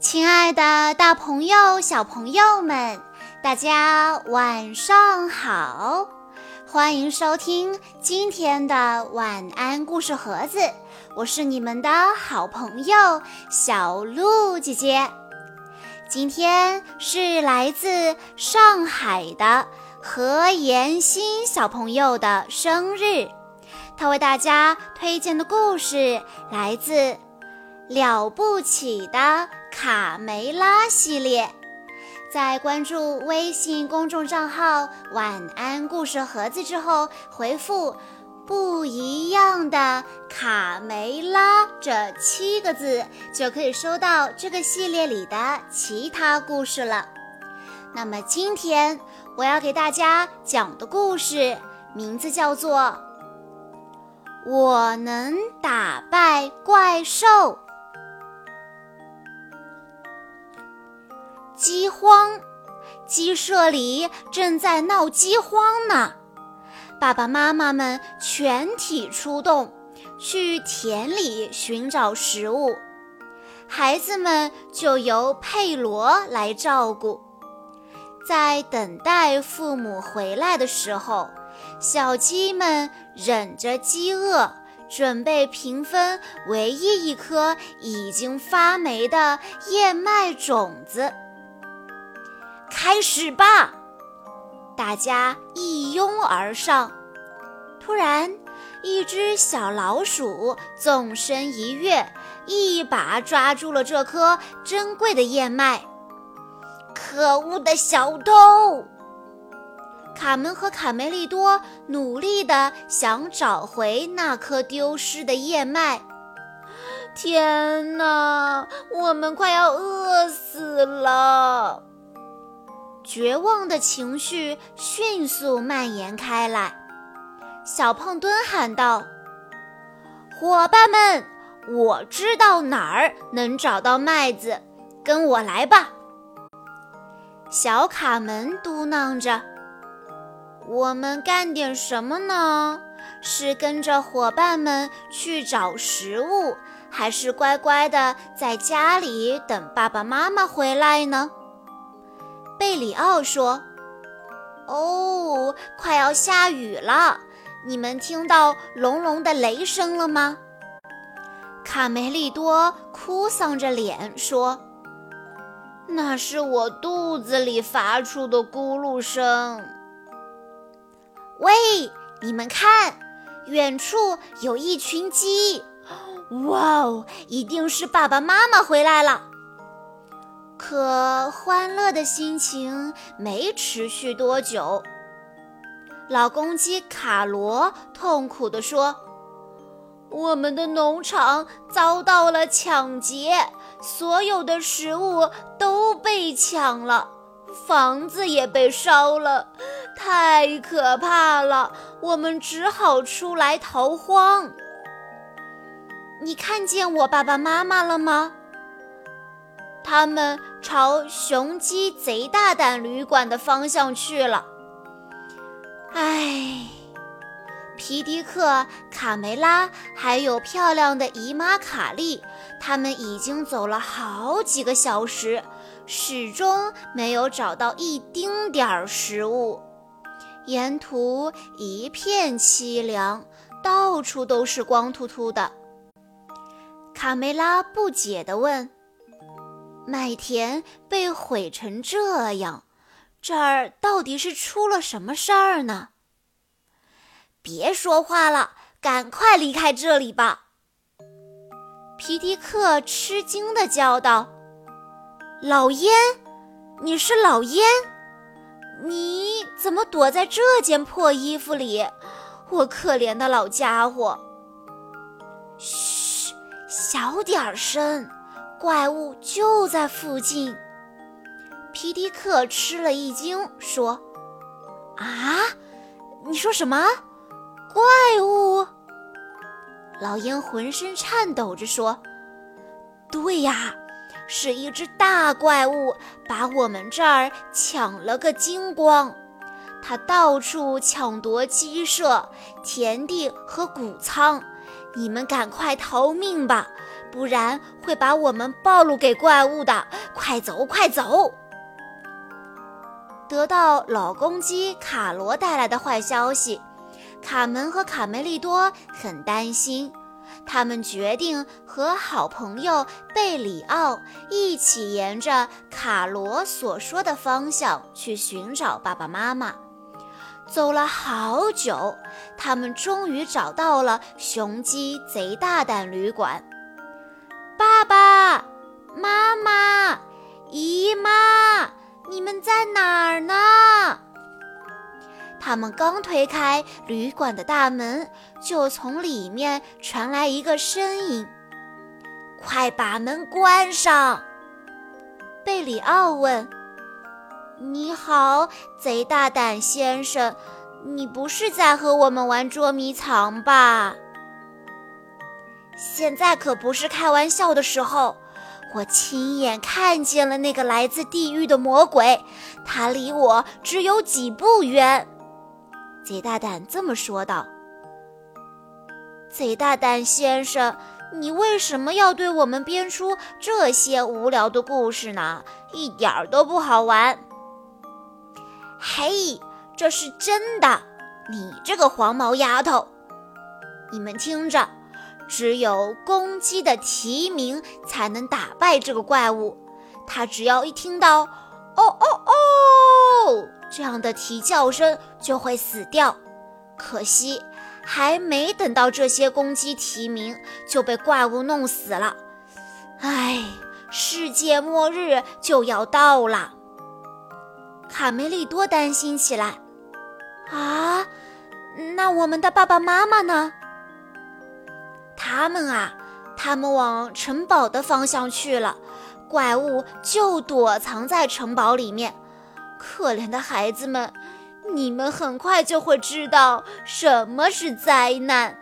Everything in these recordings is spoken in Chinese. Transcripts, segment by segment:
亲爱的，大朋友、小朋友们，大家晚上好！欢迎收听今天的晚安故事盒子，我是你们的好朋友小鹿姐姐。今天是来自上海的何妍欣小朋友的生日，他为大家推荐的故事来自《了不起的》。卡梅拉系列，在关注微信公众账号“晚安故事盒子”之后，回复“不一样的卡梅拉”这七个字，就可以收到这个系列里的其他故事了。那么今天我要给大家讲的故事名字叫做《我能打败怪兽》。饥荒，鸡舍里正在闹饥荒呢。爸爸妈妈们全体出动，去田里寻找食物，孩子们就由佩罗来照顾。在等待父母回来的时候，小鸡们忍着饥饿，准备平分唯一一颗已经发霉的燕麦种子。开始吧！大家一拥而上。突然，一只小老鼠纵身一跃，一把抓住了这颗珍贵的燕麦。可恶的小偷！卡门和卡梅利多努力地想找回那颗丢失的燕麦。天哪，我们快要饿死了！绝望的情绪迅速蔓延开来。小胖墩喊道：“伙伴们，我知道哪儿能找到麦子，跟我来吧。”小卡门嘟囔着：“我们干点什么呢？是跟着伙伴们去找食物，还是乖乖的在家里等爸爸妈妈回来呢？”贝里奥说：“哦，快要下雨了，你们听到隆隆的雷声了吗？”卡梅利多哭丧着脸说：“那是我肚子里发出的咕噜声。”喂，你们看，远处有一群鸡！哇哦，一定是爸爸妈妈回来了。可欢乐的心情没持续多久。老公鸡卡罗痛苦地说：“我们的农场遭到了抢劫，所有的食物都被抢了，房子也被烧了，太可怕了！我们只好出来逃荒。你看见我爸爸妈妈了吗？”他们朝雄鸡贼大胆旅馆的方向去了。唉，皮迪克、卡梅拉还有漂亮的姨妈卡莉，他们已经走了好几个小时，始终没有找到一丁点儿食物。沿途一片凄凉，到处都是光秃秃的。卡梅拉不解地问。麦田被毁成这样，这儿到底是出了什么事儿呢？别说话了，赶快离开这里吧！皮迪克吃惊地叫道：“老烟，你是老烟？你怎么躲在这件破衣服里？我可怜的老家伙！”嘘，小点声。怪物就在附近。皮迪克吃了一惊，说：“啊，你说什么？怪物？”老鹰浑身颤抖着说：“对呀，是一只大怪物，把我们这儿抢了个精光。它到处抢夺鸡舍、田地和谷仓。”你们赶快逃命吧，不然会把我们暴露给怪物的！快走，快走！”得到老公鸡卡罗带来的坏消息，卡门和卡梅利多很担心。他们决定和好朋友贝里奥一起沿着卡罗所说的方向去寻找爸爸妈妈。走了好久，他们终于找到了雄鸡贼大胆旅馆。爸爸妈妈、姨妈，你们在哪儿呢？他们刚推开旅馆的大门，就从里面传来一个声音：“快把门关上！”贝里奥问：“你好，贼大胆先生，你不是在和我们玩捉迷藏吧？”现在可不是开玩笑的时候，我亲眼看见了那个来自地狱的魔鬼，他离我只有几步远。贼大胆这么说道：“贼大胆先生，你为什么要对我们编出这些无聊的故事呢？一点儿都不好玩。”“嘿，这是真的！你这个黄毛丫头，你们听着，只有公鸡的啼鸣才能打败这个怪物。它只要一听到‘哦哦哦’。”这样的啼叫声就会死掉，可惜还没等到这些公鸡啼鸣，就被怪物弄死了。唉，世界末日就要到了。卡梅利多担心起来。啊，那我们的爸爸妈妈呢？他们啊，他们往城堡的方向去了，怪物就躲藏在城堡里面。可怜的孩子们，你们很快就会知道什么是灾难。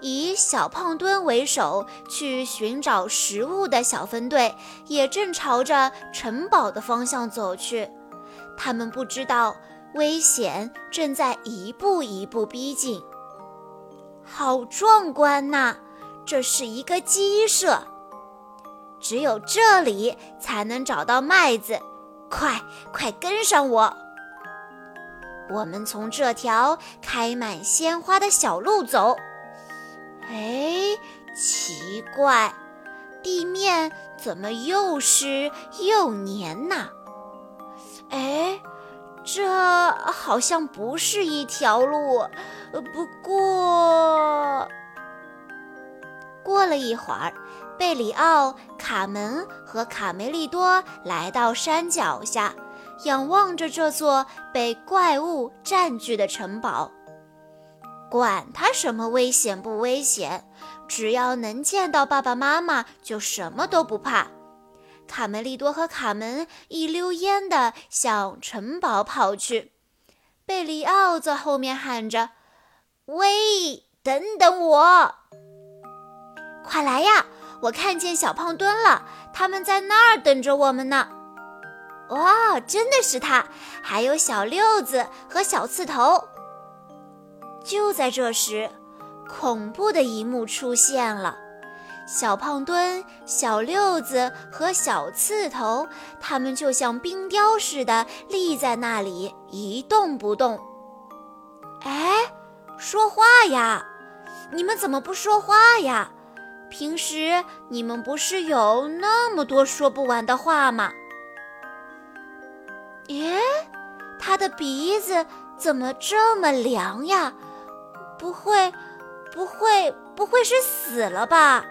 以小胖墩为首去寻找食物的小分队也正朝着城堡的方向走去。他们不知道危险正在一步一步逼近。好壮观呐！这是一个鸡舍，只有这里才能找到麦子。快快跟上我！我们从这条开满鲜花的小路走。哎，奇怪，地面怎么又湿又黏呢？哎，这好像不是一条路。不过，过了一会儿。贝里奥、卡门和卡梅利多来到山脚下，仰望着这座被怪物占据的城堡。管他什么危险不危险，只要能见到爸爸妈妈，就什么都不怕。卡梅利多和卡门一溜烟地向城堡跑去，贝里奥在后面喊着：“喂，等等我！快来呀！”我看见小胖墩了，他们在那儿等着我们呢。哇，真的是他！还有小六子和小刺头。就在这时，恐怖的一幕出现了：小胖墩、小六子和小刺头，他们就像冰雕似的立在那里一动不动。哎，说话呀！你们怎么不说话呀？平时你们不是有那么多说不完的话吗？耶，他的鼻子怎么这么凉呀？不会，不会，不会是死了吧？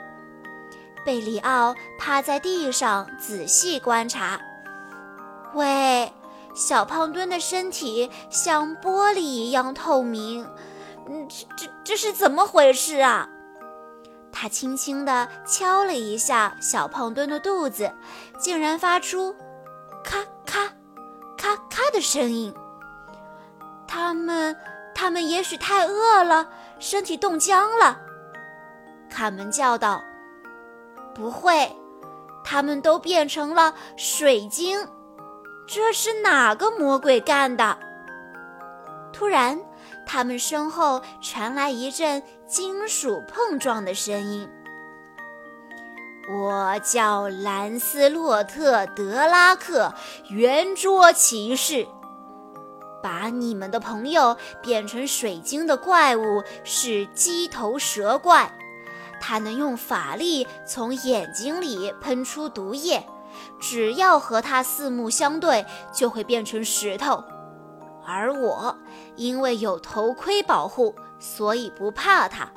贝里奥趴在地上仔细观察。喂，小胖墩的身体像玻璃一样透明，嗯，这这这是怎么回事啊？他轻轻地敲了一下小胖墩的肚子，竟然发出“咔咔咔咔”的声音。他们，他们也许太饿了，身体冻僵了。卡门叫道：“不会，他们都变成了水晶。这是哪个魔鬼干的？”突然，他们身后传来一阵金属碰撞的声音。我叫兰斯洛特·德拉克，圆桌骑士。把你们的朋友变成水晶的怪物是鸡头蛇怪，它能用法力从眼睛里喷出毒液，只要和它四目相对，就会变成石头。而我因为有头盔保护，所以不怕它。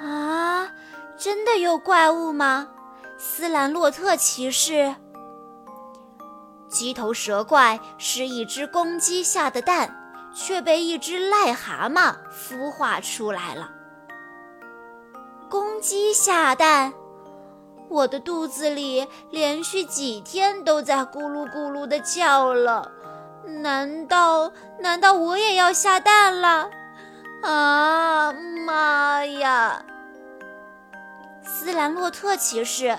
啊，真的有怪物吗？斯兰洛特骑士。鸡头蛇怪是一只公鸡下的蛋，却被一只癞蛤蟆孵化出来了。公鸡下蛋，我的肚子里连续几天都在咕噜咕噜的叫了。难道难道我也要下蛋了？啊妈呀！斯兰洛特骑士。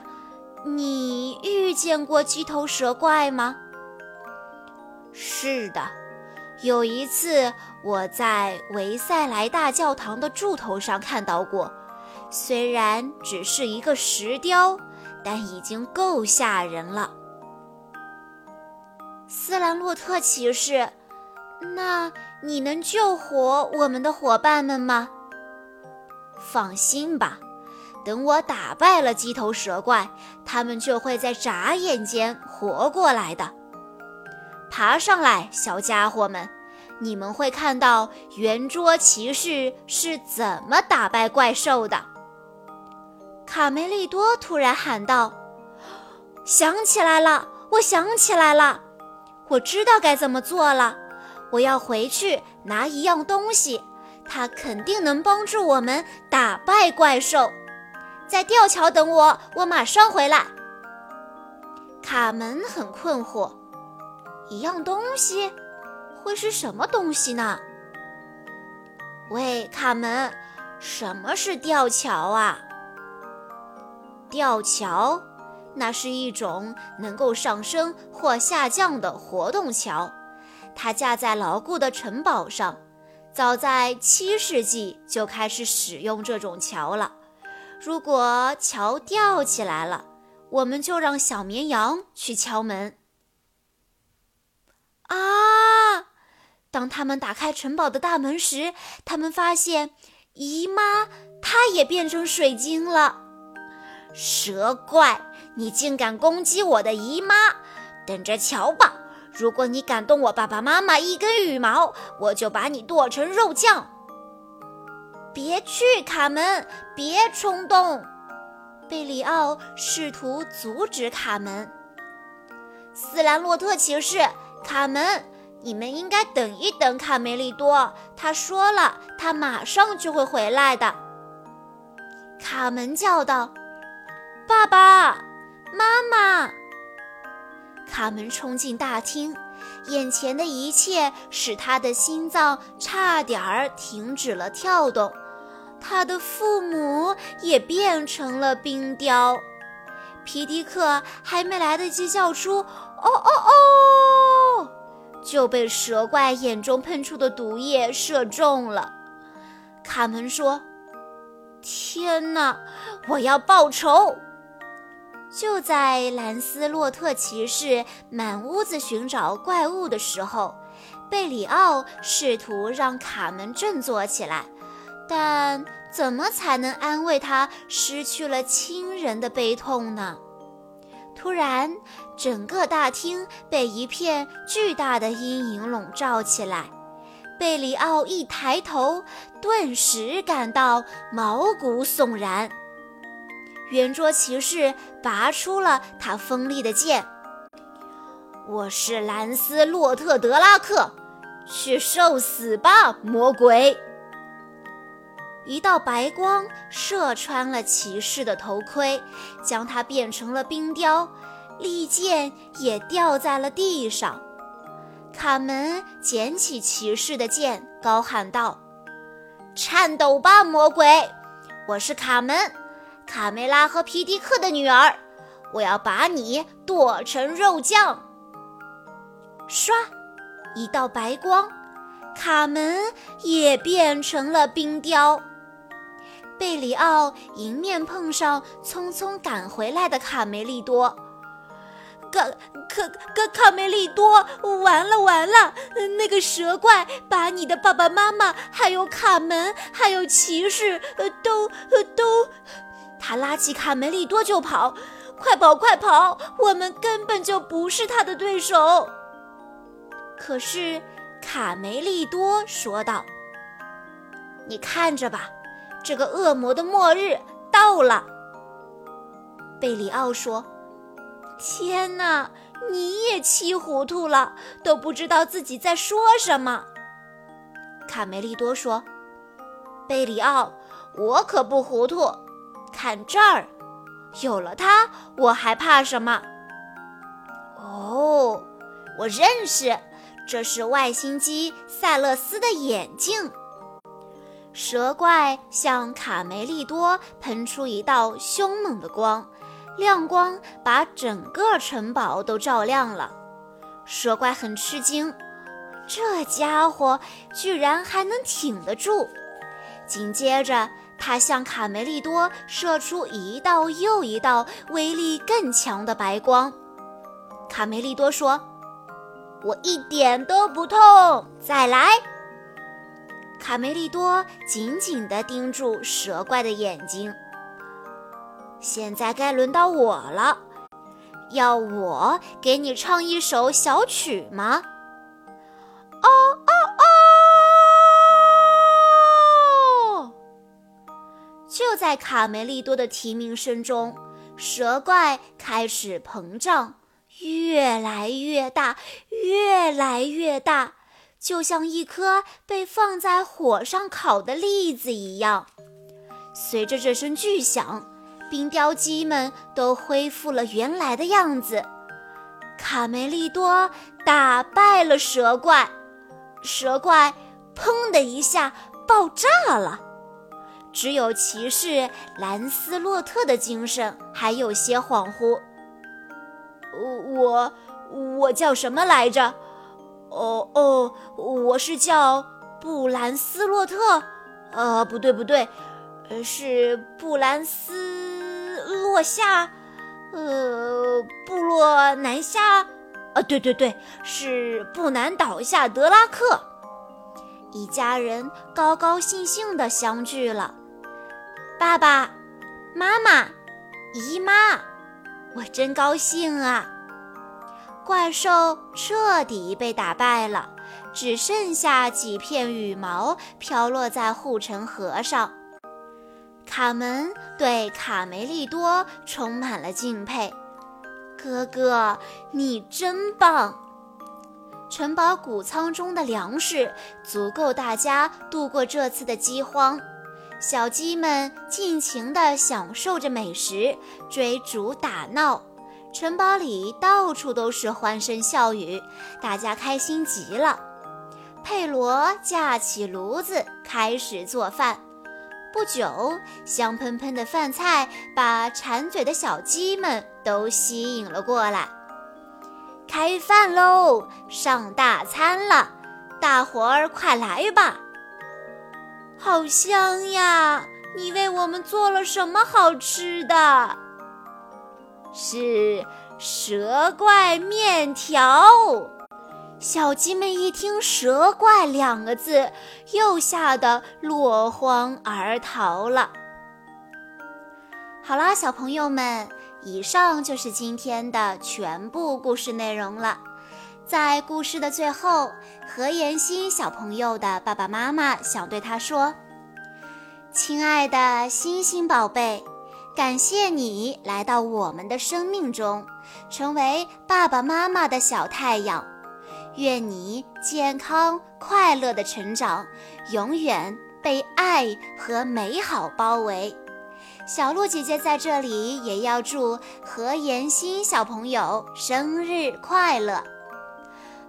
你遇见过鸡头蛇怪吗？是的，有一次我在维塞莱大教堂的柱头上看到过，虽然只是一个石雕，但已经够吓人了。斯兰洛特骑士，那你能救活我们的伙伴们吗？放心吧。等我打败了鸡头蛇怪，他们就会在眨眼间活过来的。爬上来，小家伙们，你们会看到圆桌骑士是怎么打败怪兽的。卡梅利多突然喊道：“想起来了，我想起来了，我知道该怎么做了。我要回去拿一样东西，它肯定能帮助我们打败怪兽。”在吊桥等我，我马上回来。卡门很困惑，一样东西会是什么东西呢？喂，卡门，什么是吊桥啊？吊桥，那是一种能够上升或下降的活动桥，它架在牢固的城堡上。早在七世纪就开始使用这种桥了。如果桥吊起来了，我们就让小绵羊去敲门。啊！当他们打开城堡的大门时，他们发现姨妈她也变成水晶了。蛇怪，你竟敢攻击我的姨妈！等着瞧吧！如果你敢动我爸爸妈妈一根羽毛，我就把你剁成肉酱。别去，卡门！别冲动！贝里奥试图阻止卡门。斯兰洛特骑士，卡门，你们应该等一等卡梅利多。他说了，他马上就会回来的。卡门叫道：“爸爸妈妈！”卡门冲进大厅，眼前的一切使他的心脏差点儿停止了跳动。他的父母也变成了冰雕，皮迪克还没来得及叫出“哦哦哦”，就被蛇怪眼中喷出的毒液射中了。卡门说：“天哪，我要报仇！”就在兰斯洛特骑士满屋子寻找怪物的时候，贝里奥试图让卡门振作起来。但怎么才能安慰他失去了亲人的悲痛呢？突然，整个大厅被一片巨大的阴影笼罩起来。贝里奥一抬头，顿时感到毛骨悚然。圆桌骑士拔出了他锋利的剑：“我是兰斯洛特·德拉克，去受死吧，魔鬼！”一道白光射穿了骑士的头盔，将他变成了冰雕，利剑也掉在了地上。卡门捡起骑士的剑，高喊道：“颤抖吧，魔鬼！我是卡门，卡梅拉和皮迪克的女儿，我要把你剁成肉酱！”唰，一道白光。卡门也变成了冰雕。贝里奥迎面碰上匆匆赶回来的卡梅利多。卡卡卡卡梅利多，完了完了！那个蛇怪把你的爸爸妈妈，还有卡门，还有骑士，呃，都呃都……他拉起卡梅利多就跑，快跑快跑！我们根本就不是他的对手。可是卡梅利多说道：“你看着吧，这个恶魔的末日到了。”贝里奥说。天哪，你也气糊涂了，都不知道自己在说什么。卡梅利多说：“贝里奥，我可不糊涂。看这儿，有了它，我还怕什么？”哦，我认识，这是外星机塞勒斯的眼镜。蛇怪向卡梅利多喷出一道凶猛的光。亮光把整个城堡都照亮了，蛇怪很吃惊，这家伙居然还能挺得住。紧接着，他向卡梅利多射出一道又一道威力更强的白光。卡梅利多说：“我一点都不痛，再来。”卡梅利多紧紧地盯住蛇怪的眼睛。现在该轮到我了，要我给你唱一首小曲吗？就在卡梅利多的提名声中，蛇怪开始膨胀，越来越大，越来越大，就像一颗被放在火上烤的栗子一样。随着这声巨响。冰雕鸡们都恢复了原来的样子，卡梅利多打败了蛇怪，蛇怪砰的一下爆炸了，只有骑士兰斯洛特的精神还有些恍惚。我我叫什么来着？哦哦，我是叫布兰斯洛特。呃，不对不对，是布兰斯。落下，呃，部落南下，啊，对对对，是不难倒下德拉克。一家人高高兴兴地相聚了。爸爸妈妈、姨妈，我真高兴啊！怪兽彻底被打败了，只剩下几片羽毛飘落在护城河上。卡门对卡梅利多充满了敬佩，哥哥，你真棒！城堡谷仓中的粮食足够大家度过这次的饥荒，小鸡们尽情地享受着美食，追逐打闹，城堡里到处都是欢声笑语，大家开心极了。佩罗架起炉子，开始做饭。不久，香喷喷的饭菜把馋嘴的小鸡们都吸引了过来。开饭喽，上大餐了，大伙儿快来吧！好香呀！你为我们做了什么好吃的？是蛇怪面条。小鸡们一听“蛇怪”两个字，又吓得落荒而逃了。好啦，小朋友们，以上就是今天的全部故事内容了。在故事的最后，何妍希小朋友的爸爸妈妈想对他说：“亲爱的星星宝贝，感谢你来到我们的生命中，成为爸爸妈妈的小太阳。”愿你健康快乐的成长，永远被爱和美好包围。小鹿姐姐在这里也要祝何妍希小朋友生日快乐。